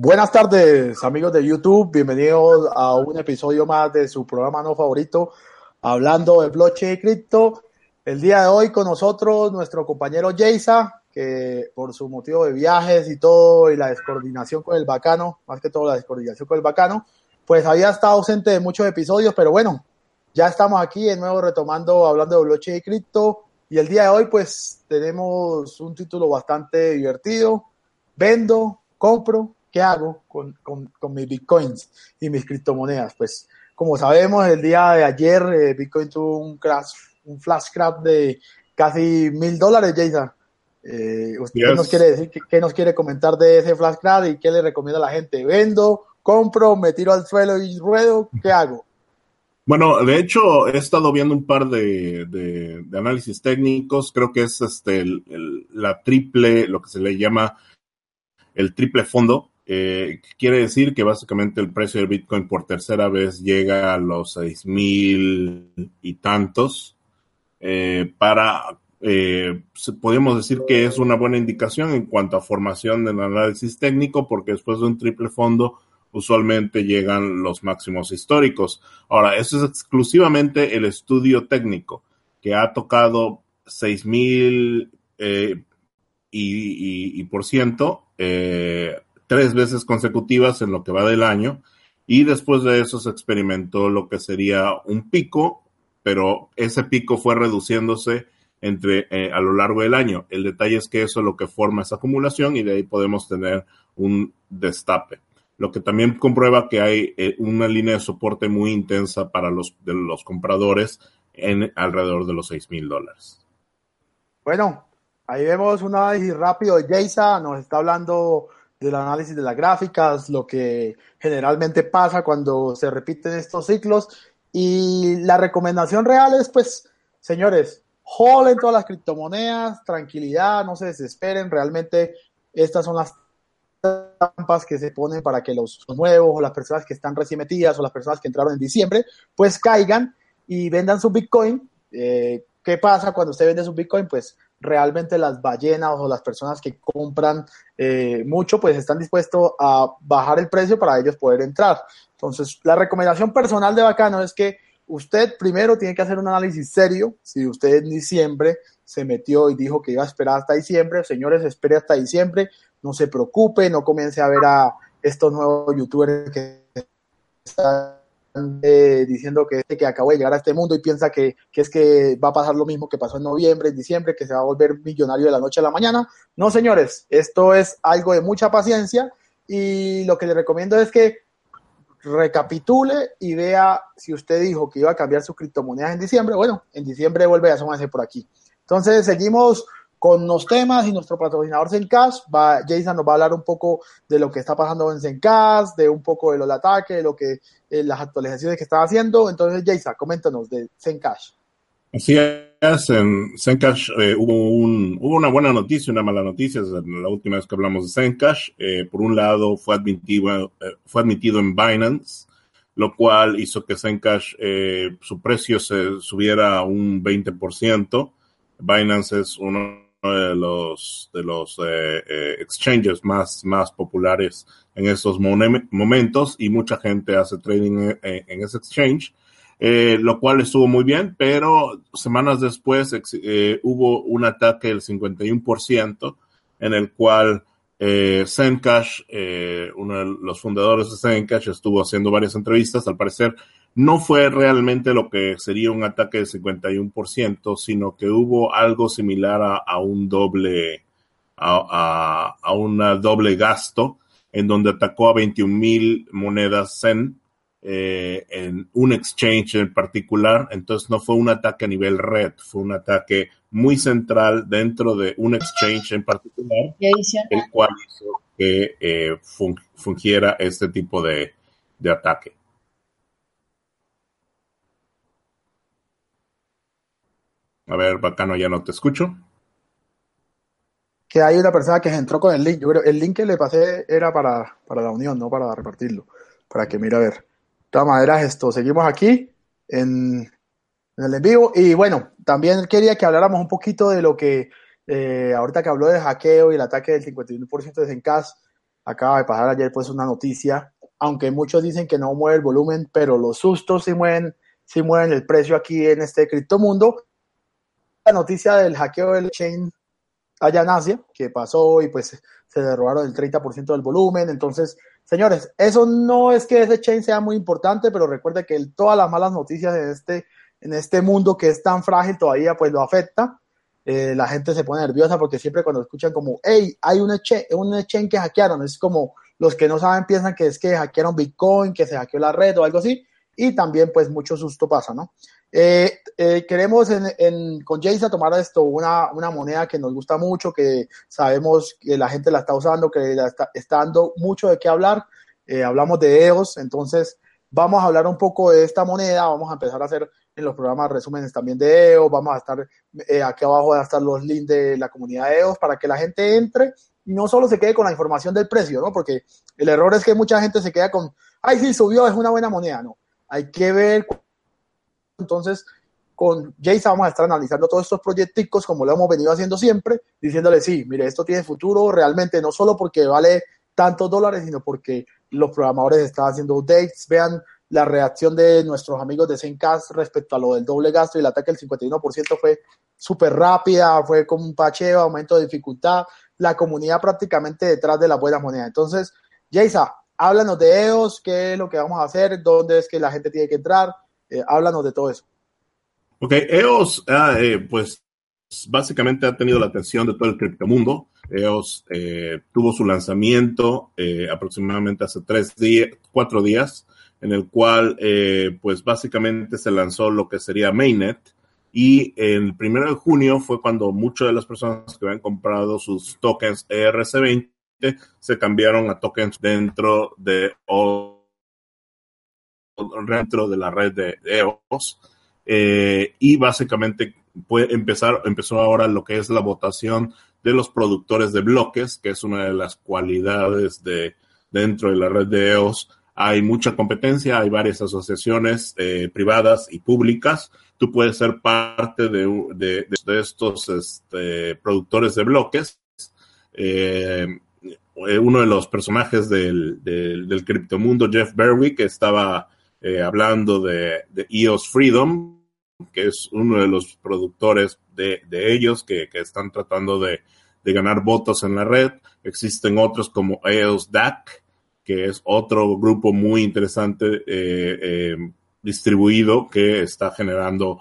Buenas tardes, amigos de YouTube. Bienvenidos a un episodio más de su programa no favorito, hablando de blockchain y cripto. El día de hoy con nosotros nuestro compañero Jaysa, que por su motivo de viajes y todo, y la descoordinación con el bacano, más que todo la descoordinación con el bacano, pues había estado ausente de muchos episodios, pero bueno, ya estamos aquí de nuevo retomando, hablando de blockchain y cripto. Y el día de hoy, pues tenemos un título bastante divertido. Vendo, compro, ¿qué hago con, con, con, mis bitcoins y mis criptomonedas? Pues como sabemos, el día de ayer eh, Bitcoin tuvo un crash, un flash crash de casi mil dólares, Jason. Eh, ¿Usted yes. nos quiere decir? ¿qué, ¿Qué, nos quiere comentar de ese flash crash y qué le recomienda a la gente? ¿Vendo, compro, me tiro al suelo y ruedo? ¿Qué hago? Bueno, de hecho, he estado viendo un par de, de, de análisis técnicos. Creo que es este el, el, la triple, lo que se le llama el triple fondo. Eh, quiere decir que básicamente el precio del Bitcoin por tercera vez llega a los seis mil y tantos. Eh, para, eh, podemos decir que es una buena indicación en cuanto a formación del análisis técnico, porque después de un triple fondo, usualmente llegan los máximos históricos. Ahora, eso es exclusivamente el estudio técnico, que ha tocado 6.000 eh, y, por ciento tres veces consecutivas en lo que va del año, y después de eso se experimentó lo que sería un pico, pero ese pico fue reduciéndose entre eh, a lo largo del año. El detalle es que eso es lo que forma esa acumulación y de ahí podemos tener un destape lo que también comprueba que hay eh, una línea de soporte muy intensa para los, de los compradores en alrededor de los 6 mil dólares. Bueno, ahí vemos un análisis rápido Jaysa, nos está hablando del análisis de las gráficas, lo que generalmente pasa cuando se repiten estos ciclos y la recomendación real es pues, señores, hold en todas las criptomonedas, tranquilidad, no se desesperen, realmente estas son las trampas que se ponen para que los nuevos o las personas que están recién metidas o las personas que entraron en diciembre, pues caigan y vendan su Bitcoin. Eh, ¿Qué pasa cuando usted vende su Bitcoin? Pues realmente las ballenas o las personas que compran eh, mucho, pues están dispuestos a bajar el precio para ellos poder entrar. Entonces, la recomendación personal de Bacano es que usted primero tiene que hacer un análisis serio. Si usted en diciembre se metió y dijo que iba a esperar hasta diciembre, señores, espere hasta diciembre, no se preocupe, no comience a ver a estos nuevos youtubers que están eh, diciendo que, que acabó de llegar a este mundo y piensa que, que, es que va a pasar lo mismo que pasó en noviembre, en diciembre, que se va a volver millonario de la noche a la mañana. No, señores, esto es algo de mucha paciencia y lo que le recomiendo es que recapitule y vea si usted dijo que iba a cambiar sus criptomonedas en diciembre. Bueno, en diciembre vuelve a asomarse por aquí. Entonces, seguimos con los temas y nuestro patrocinador Zencash. Va, Jason nos va a hablar un poco de lo que está pasando en Zencash, de un poco de los ataques, de lo que eh, las actualizaciones que están haciendo. Entonces, Jason, coméntanos de Zencash. Así es, en Zencash eh, hubo, un, hubo una buena noticia y una mala noticia. La última vez que hablamos de Zencash, eh, por un lado fue admitido, eh, fue admitido en Binance, lo cual hizo que Zencash su precio se subiera un 20%. Binance es uno de los, de los eh, eh, exchanges más, más populares en estos momentos y mucha gente hace trading en, en ese exchange, eh, lo cual estuvo muy bien, pero semanas después hubo un ataque del 51% en el cual Zencash, uno de los fundadores de Zencash, estuvo haciendo varias entrevistas, al parecer no fue realmente lo que sería un ataque de 51%, sino que hubo algo similar a, a un doble, a, a, a una doble gasto, en donde atacó a 21 mil monedas Zen eh, en un exchange en particular. Entonces no fue un ataque a nivel red, fue un ataque muy central dentro de un exchange en particular, el cual hizo que eh, fungiera este tipo de, de ataque. A ver, bacano, ya no te escucho. Que hay una persona que entró con el link. Yo creo el link que le pasé era para, para la unión, no para repartirlo. Para que mire a ver. De todas maneras, esto, seguimos aquí en, en el en vivo. Y bueno, también quería que habláramos un poquito de lo que, eh, ahorita que habló del hackeo y el ataque del 51% de Zencast, acaba de pasar ayer pues una noticia, aunque muchos dicen que no mueve el volumen, pero los sustos sí mueven, sí mueven el precio aquí en este criptomundo. La noticia del hackeo del chain allá que pasó y pues se derrobaron el 30% del volumen. Entonces, señores, eso no es que ese chain sea muy importante, pero recuerde que todas las malas noticias en este, en este mundo que es tan frágil todavía, pues lo afecta. Eh, la gente se pone nerviosa porque siempre cuando escuchan como, hey, hay un chain, un chain que hackearon, es como los que no saben piensan que es que hackearon Bitcoin, que se hackeó la red o algo así, y también pues mucho susto pasa, ¿no? Eh, eh, queremos con Jason tomar esto, una, moneda que nos gusta mucho, que sabemos que la gente la está usando, que está, dando mucho de qué hablar. Eh, hablamos de EOS, entonces vamos a hablar un poco de esta moneda, vamos a empezar a hacer en los programas resúmenes también de EOS, vamos a estar aquí abajo, van a estar los links de la comunidad de EOS para que la gente entre y no solo se quede con la información del precio, ¿no? Porque el error es que mucha gente se queda con, ay, sí, subió, es una buena moneda, no. Hay que ver entonces, con Jason vamos a estar analizando todos estos proyectos como lo hemos venido haciendo siempre, diciéndole, sí, mire, esto tiene futuro realmente, no solo porque vale tantos dólares, sino porque los programadores están haciendo updates. Vean la reacción de nuestros amigos de Zencast respecto a lo del doble gasto y el ataque del 51% fue súper rápida, fue con un pacheo, aumento de dificultad, la comunidad prácticamente detrás de la buena moneda. Entonces, Jason, háblanos de EOS, qué es lo que vamos a hacer, dónde es que la gente tiene que entrar, eh, háblanos de todo eso. Ok, EOS, eh, pues básicamente ha tenido la atención de todo el criptomundo. EOS eh, tuvo su lanzamiento aproximadamente hace tres días, cuatro días, en el cual pues básicamente se lanzó lo que sería Mainnet. Y el primero de junio fue cuando muchas de las personas que habían comprado sus tokens ERC20 se cambiaron a tokens dentro de dentro de la red de EOS. Eh, y básicamente puede empezar, empezó ahora lo que es la votación de los productores de bloques, que es una de las cualidades de dentro de la red de EOS. Hay mucha competencia, hay varias asociaciones eh, privadas y públicas. Tú puedes ser parte de, estos este, productores de bloques. Eh, uno de los personajes del, del, del criptomundo, Jeff Berwick, estaba eh, hablando de, EOS Freedom, que es uno de los productores de, ellos que, están tratando de, ganar votos en la red. Existen otros como EOS DAC, que es otro grupo muy interesante eh, eh, distribuido que está generando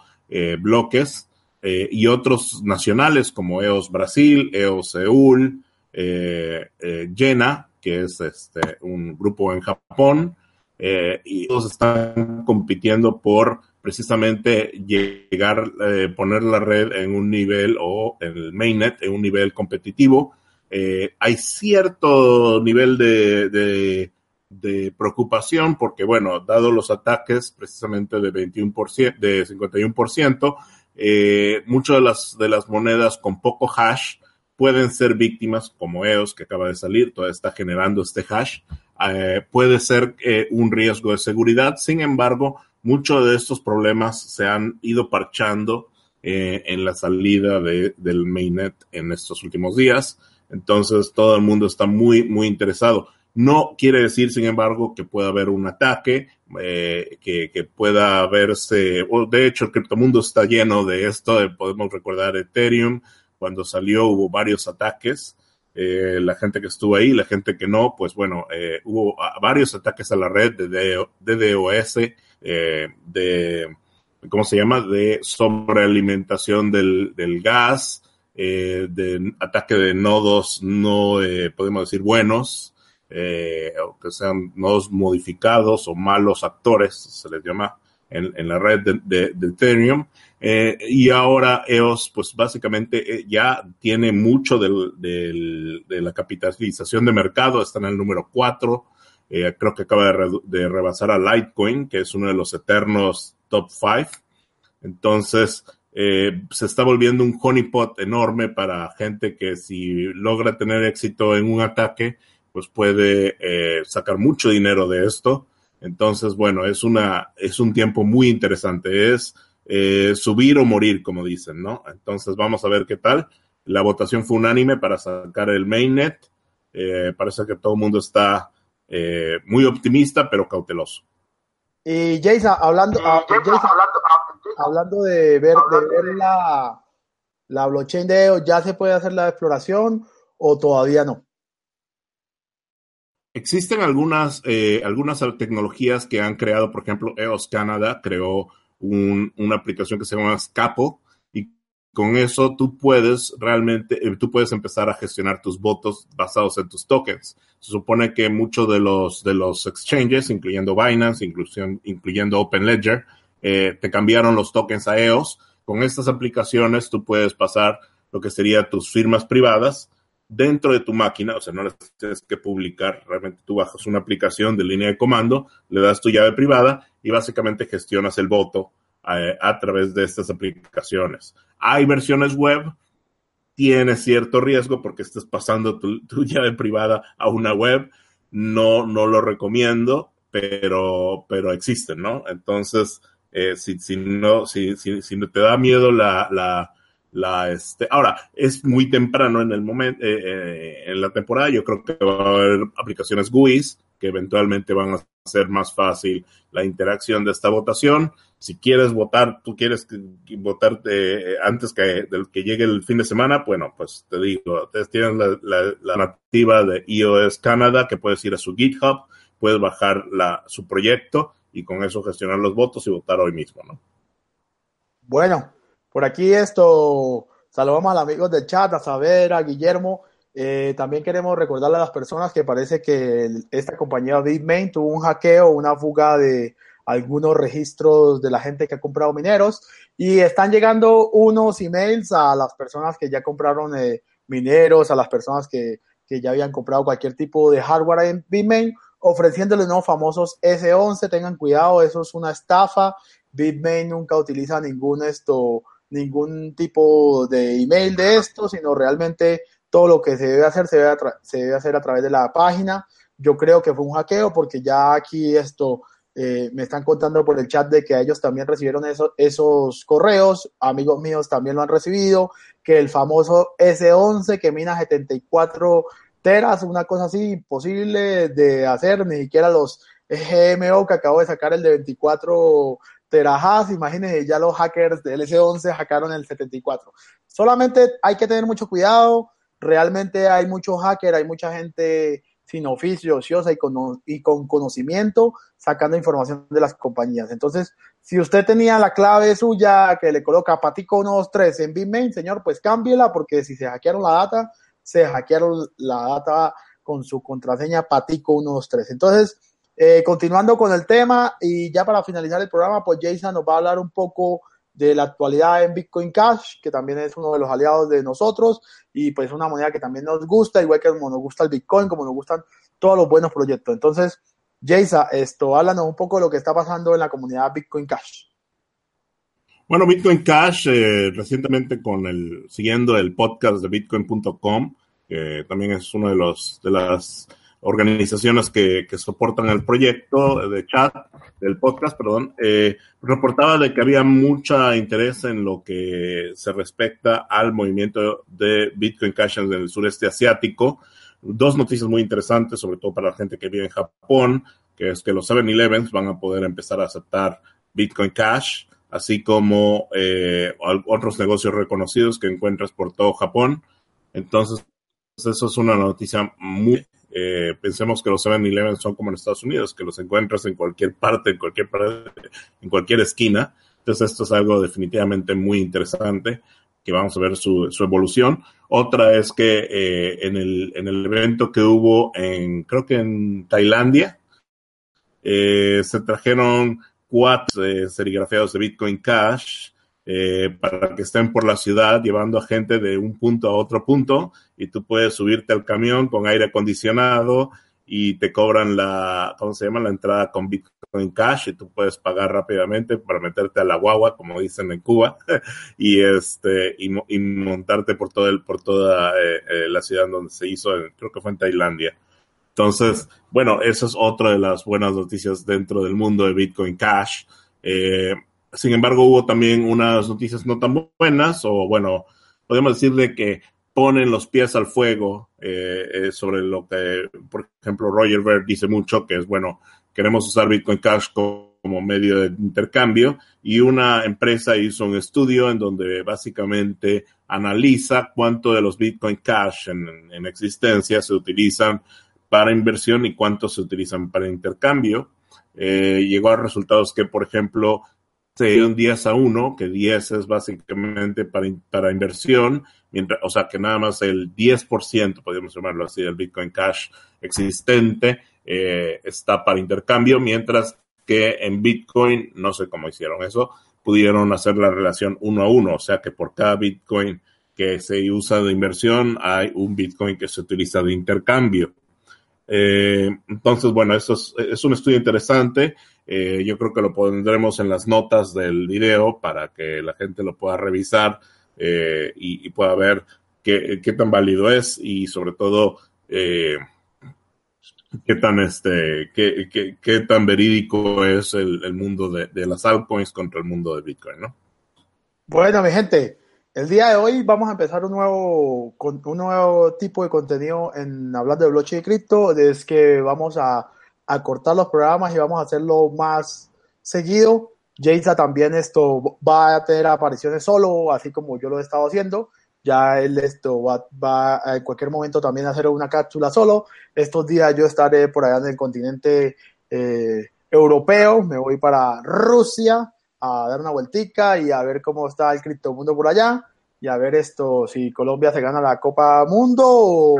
bloques. y otros nacionales como EOS Brasil, EOS Seúl, Jena, que es este, un grupo en Japón, eh, y todos están compitiendo por precisamente llegar, eh, poner la red en un nivel o el mainnet en un nivel competitivo. Eh, hay cierto nivel de, de, preocupación porque, bueno, dado los ataques precisamente de 21%, de 51%, eh, muchas de las, de las monedas con poco hash pueden ser víctimas como EOS que acaba de salir, todavía está generando este hash. Eh, puede ser eh, un riesgo de seguridad. Sin embargo, muchos de estos problemas se han ido parchando eh, en la salida de, del mainnet en estos últimos días. Entonces, todo el mundo está muy, muy interesado. No quiere decir, sin embargo, que pueda haber un ataque, que, que, pueda verse, o de hecho, el criptomundo está lleno de esto. podemos recordar Ethereum, cuando salió hubo varios ataques. Eh, la gente que estuvo ahí, la gente que no, pues bueno, eh, hubo varios ataques a la red de DDoS, eh, de, ¿cómo se llama? De sobrealimentación del, del gas, de ataque de nodos no, podemos decir, buenos, o que sean nodos modificados o malos actores, se les llama en, la red de, de Ethereum. Eh, y ahora EOS, pues básicamente eh, ya tiene mucho del, de la capitalización de mercado, está en el número 4, eh, creo que acaba de, rebasar a Litecoin, que es uno de los eternos top 5. Entonces, se está volviendo un honeypot enorme para gente que si logra tener éxito en un ataque, pues puede sacar mucho dinero de esto. Entonces, bueno, es una, es un tiempo muy interesante. Es eh, subir o morir, como dicen, ¿no? Entonces vamos a ver qué tal. La votación fue unánime para sacar el mainnet. eh, parece que todo el mundo está eh, muy optimista, pero cauteloso. Y Jason, hablando, ah, hablando, de ver, de ver la, la blockchain de EOS, ¿ya se puede hacer la exploración o todavía no? Existen algunas, eh, algunas tecnologías que han creado, por ejemplo, EOS Canada creó una aplicación que se llama Scapo, con eso tú puedes realmente, eh, tú puedes empezar a gestionar tus votos basados en tus tokens. Se supone que muchos de los, de los exchanges, incluyendo Binance, incluyendo, incluyendo OpenLedger, eh, te cambiaron los tokens a EOS. Con estas aplicaciones tú puedes pasar lo que serían tus firmas privadas dentro de tu máquina, o sea, no las tienes que publicar, realmente tú bajas una aplicación de línea de comando, le das tu llave privada y básicamente gestionas el voto a, través de estas aplicaciones. Hay versiones web, tiene cierto riesgo porque estás pasando tu, llave privada a una web. No, no lo recomiendo, pero, pero existen, ¿no? Entonces, eh, si, no, si, si, si te da miedo la, la este, ahora es muy temprano en el momento, eh, eh, en la temporada. Yo creo que va a haber aplicaciones GUIs que eventualmente van a hacer más fácil la interacción de esta votación. Si quieres votar, tú quieres votar eh, antes que, llegue el fin de semana, bueno, pues te digo, ustedes tienen la, la, nativa de iOS Canada que puedes ir a su GitHub, puedes bajar la, su proyecto y con eso gestionar los votos y votar hoy mismo, ¿no? Bueno, por aquí esto, saludamos a los amigos del chat, a Saber, a Guillermo. Eh, también queremos recordarle a las personas que parece que esta compañía Bitmain tuvo un hackeo, una fuga de algunos registros de la gente que ha comprado mineros y están llegando unos emails a las personas que ya compraron eh, mineros, a las personas que, que, ya habían comprado cualquier tipo de hardware en Bitmain, ofreciéndoles los famosos S11. Tengan cuidado, eso es una estafa. Bitmain nunca utiliza ningún esto ningún tipo de email de esto, sino realmente todo lo que se debe hacer se debe, se debe hacer a través de la página. Yo creo que fue un hackeo porque ya aquí esto eh, me están contando por el chat de que ellos también recibieron esos, correos, amigos míos también lo han recibido, que el famoso S11 que mina 74 teras, una cosa así imposible de hacer, ni siquiera los GMO que acabo de sacar el de 24 terajas, imagínense, ya los hackers del S11 hackearon el 74. Solamente hay que tener mucho cuidado, realmente hay muchos hackers, hay mucha gente sin oficio, ociosa y con, y con conocimiento sacando información de las compañías. Entonces, si usted tenía la clave suya que le coloca Patico 123 en Bitmain, señor, pues cámbiela porque si se hackearon la data, se hackearon la data con su contraseña Patico 123. Entonces, eh, continuando con el tema y ya para finalizar el programa, pues Jason nos va a hablar un poco de la actualidad en Bitcoin Cash, que también es uno de los aliados de nosotros y pues una moneda que también nos gusta, igual que como nos gusta el Bitcoin, como nos gustan todos los buenos proyectos. Entonces, Jason, esto, háblanos un poco de lo que está pasando en la comunidad Bitcoin Cash. Bueno, Bitcoin Cash, eh, recientemente con el, siguiendo el podcast de bitcoin.com, que también es uno de los, de las organizaciones que, que, soportan el proyecto de chat, del podcast, perdón, eh, reportaba de que había mucha interés en lo que se respecta al movimiento de Bitcoin Cash en el sureste asiático. Dos noticias muy interesantes, sobre todo para la gente que vive en Japón, que es que los 7-Elevens van a poder empezar a aceptar Bitcoin Cash, así como eh, otros negocios reconocidos que encuentras por todo Japón. Entonces, eso es una noticia muy eh, pensemos que los 7-Eleven son como en Estados Unidos, que los encuentras en cualquier parte, en cualquier, en cualquier esquina. Entonces esto es algo definitivamente muy interesante que vamos a ver su, evolución. Otra es que eh, en, el, en el evento que hubo en, creo que en Tailandia, eh, se trajeron cuatro serigrafiados de Bitcoin Cash eh, para que estén por la ciudad llevando a gente de un punto a otro punto y tú puedes subirte al camión con aire acondicionado y te cobran la, ¿cómo se llama? La entrada con Bitcoin Cash y tú puedes pagar rápidamente para meterte a la guagua, como dicen en Cuba, y este, y, montarte por todo el, por toda eh, eh, la ciudad donde se hizo, creo que fue en Tailandia. Entonces, bueno, eso es otra de las buenas noticias dentro del mundo de Bitcoin Cash. Eh, sin embargo, hubo también unas noticias no tan buenas, o bueno, podemos decirle que ponen los pies al fuego eh, sobre lo que, por ejemplo, Roger Ver dice mucho, que es, bueno, queremos usar Bitcoin Cash como medio de intercambio y una empresa hizo un estudio en donde básicamente analiza cuánto de los Bitcoin Cash en, existencia se utilizan para inversión y cuánto se utilizan para intercambio. Eh, llegó a resultados que, por ejemplo, se un 10 a 1, que 10 es básicamente para, para inversión, mientras, o sea que nada más el 10%, podríamos llamarlo así, del Bitcoin Cash existente eh, está para intercambio, mientras que en Bitcoin, no sé cómo hicieron eso, pudieron hacer la relación uno a uno, o sea que por cada Bitcoin que se usa de inversión hay un Bitcoin que se utiliza de intercambio. Eh, entonces, bueno, eso es, un estudio interesante. Eh, yo creo que lo pondremos en las notas del video para que la gente lo pueda revisar eh, y, pueda ver qué, tan válido es y sobre todo qué tan este qué, qué, tan verídico es el, mundo de, de, las altcoins contra el mundo de Bitcoin, ¿no? Bueno, mi gente, el día de hoy vamos a empezar un nuevo, un nuevo tipo de contenido en hablando de blockchain y cripto. Es que vamos a, cortar los programas y vamos a hacerlo más seguido. Jaisa también esto va a tener apariciones solo, así como yo lo he estado haciendo. Ya él esto va, va en cualquier momento también a hacer una cápsula solo. Estos días yo estaré por allá en el continente eh, europeo. Me voy para Rusia a dar una vueltica y a ver cómo está el criptomundo por allá y a ver esto, si Colombia se gana la Copa Mundo o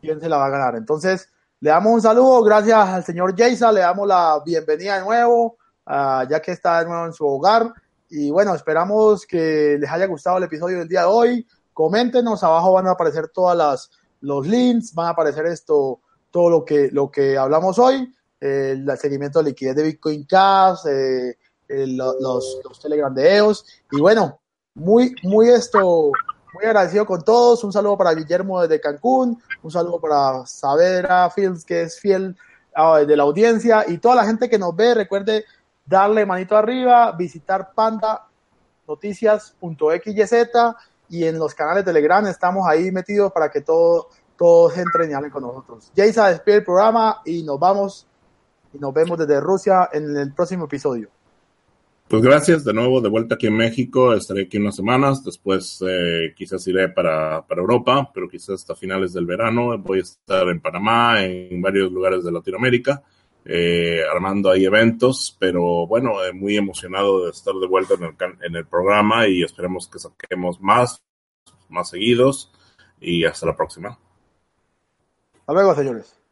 quién se la va a ganar. Entonces, le damos un saludo, gracias al señor Jason, le damos la bienvenida de nuevo, uh, ya que está de nuevo en su hogar. Y bueno, esperamos que les haya gustado el episodio del día de hoy. Coméntenos, abajo van a aparecer todas las los links, van a aparecer esto, todo lo que, lo que hablamos hoy, el seguimiento de liquidez de Bitcoin Cash, eh, los, los Telegram de EOS. Y bueno, muy, muy esto, muy agradecido con todos. Un saludo para Guillermo desde Cancún, un saludo para Saavedra Fields, que es fiel ah, de la audiencia, y toda la gente que nos ve, recuerde darle manito arriba, visitar panda noticias.xyz y en los canales Telegram estamos ahí metidos para que todo, todos entren y hablen con nosotros. Jason despide el programa y nos vamos y nos vemos desde Rusia en el próximo episodio. Pues gracias de nuevo, de vuelta aquí en México. Estaré aquí unas semanas. Después eh, quizás iré para, para, Europa, pero quizás hasta finales del verano. Voy a estar en Panamá, en varios lugares de Latinoamérica, eh, armando ahí eventos. Pero bueno, eh, muy emocionado de estar de vuelta en el, en el programa y esperemos que saquemos más, más seguidos. Y hasta la próxima. Hasta luego, señores.